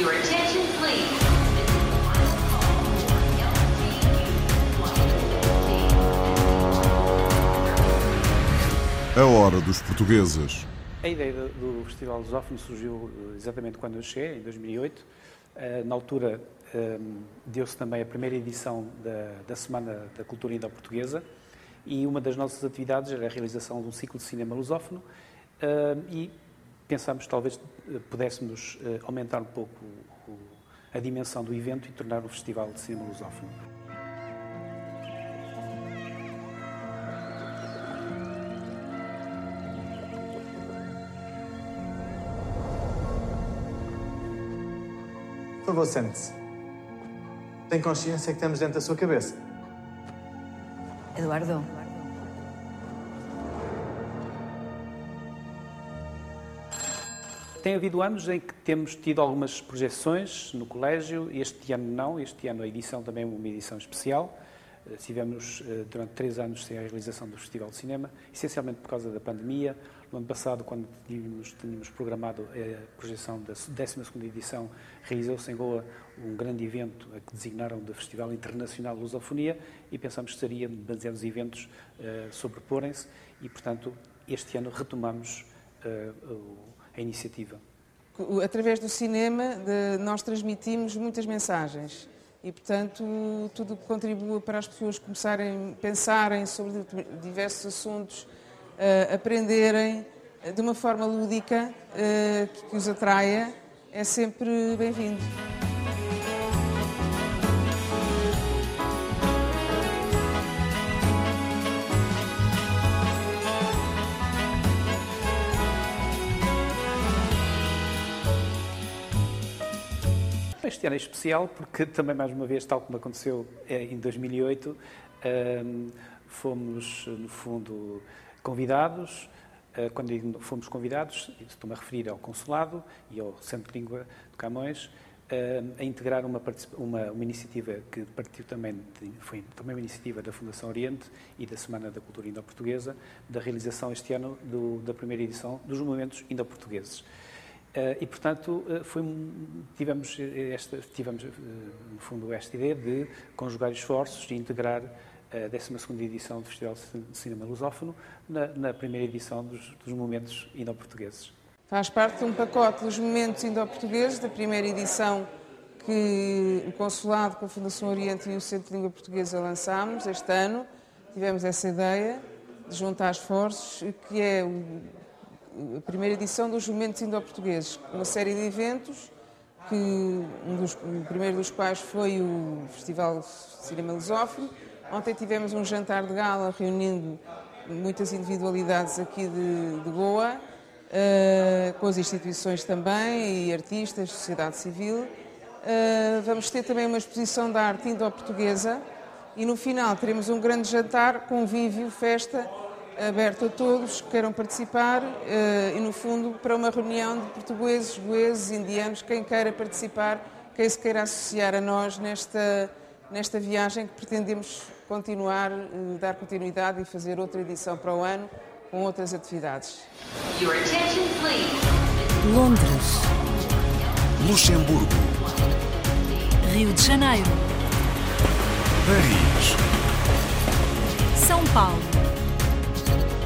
Your attention, please. A hora dos portugueses. A ideia do, Festival Lusófono surgiu eh, exatamente quando eu cheguei, em 2008. Eh, na altura eh, deu-se também a primeira edição da, da Semana da Cultura Indo-Portuguesa e uma das nossas atividades era a realização de um ciclo de cinema lusófono e pensámos talvez pudéssemos aumentar um pouco a dimensão do evento e tornar o Festival de Cinema Lusófono. Por favor, sente-se. Tem consciência que estamos dentro da sua cabeça? Eduardo. Tem havido anos em que temos tido algumas projeções no colégio, este ano não, este ano a edição também é uma edição especial. Eh, Tivemos eh, durante três anos sem a realização do Festival de Cinema, essencialmente por causa da pandemia. No ano passado, quando tínhamos, tínhamos programado a projeção da 12 edição, realizou-se em Goa um grande evento a que designaram de Festival Internacional de Lusofonia e pensamos que seria demasiados eventos uh, sobreporem-se e, portanto, este ano retomamos uh, a iniciativa. Através do cinema, de, nós transmitimos muitas mensagens e, portanto, tudo que contribua para as pessoas começarem a pensarem sobre diversos assuntos, uh, aprenderem de uma forma lúdica uh, que os atraia, é sempre bem-vindo. Este ano é especial porque também, mais uma vez, tal como aconteceu eh, em 2008, ehm, fomos, no fundo, convidados. Eh, quando fomos convidados, estou-me a referir ao Consulado e ao Centro de Língua de Camões, ehm, a integrar uma, uma, uma, iniciativa que partiu também, de, foi também uma iniciativa da Fundação Oriente e da Semana da Cultura Indo-Portuguesa, da realização este ano do, da primeira edição dos Monumentos Indo-Portugueses. Uh, e, portanto, uh, foi, tivemos, esta, tivemos, no fundo, esta ideia de conjugar esforços e integrar a 12 edição do Festival de Cinema Lusófono na, na primeira edição dos, dos Momentos Indo-Portugueses. Faz parte de um pacote dos Momentos Indo-Portugueses, da primeira edição que o Consulado com a Fundação Oriente e o Centro de Língua Portuguesa lançámos este ano. Tivemos essa ideia de juntar esforços, que é a primeira edição dos Momentos Indo-Portugueses, uma série de eventos, que um dos, o primeiro dos quais foi o Festival Cinema Lusófono. Ontem tivemos um jantar de gala reunindo muitas individualidades aqui de, de Goa, uh, com as instituições também, e artistas, sociedade civil. Uh, vamos ter também uma exposição da arte indo-portuguesa e no final teremos um grande jantar, convívio, festa aberto a todos que queiram participar eh, e, no fundo, para uma reunião de portugueses, goeses, indianos, quem queira participar, quem se queira associar a nós nesta, nesta viagem que pretendemos continuar, eh, dar continuidade e fazer outra edição para o ano com outras atividades. Londres. Luxemburgo. Rio de Janeiro. Paris. São Paulo.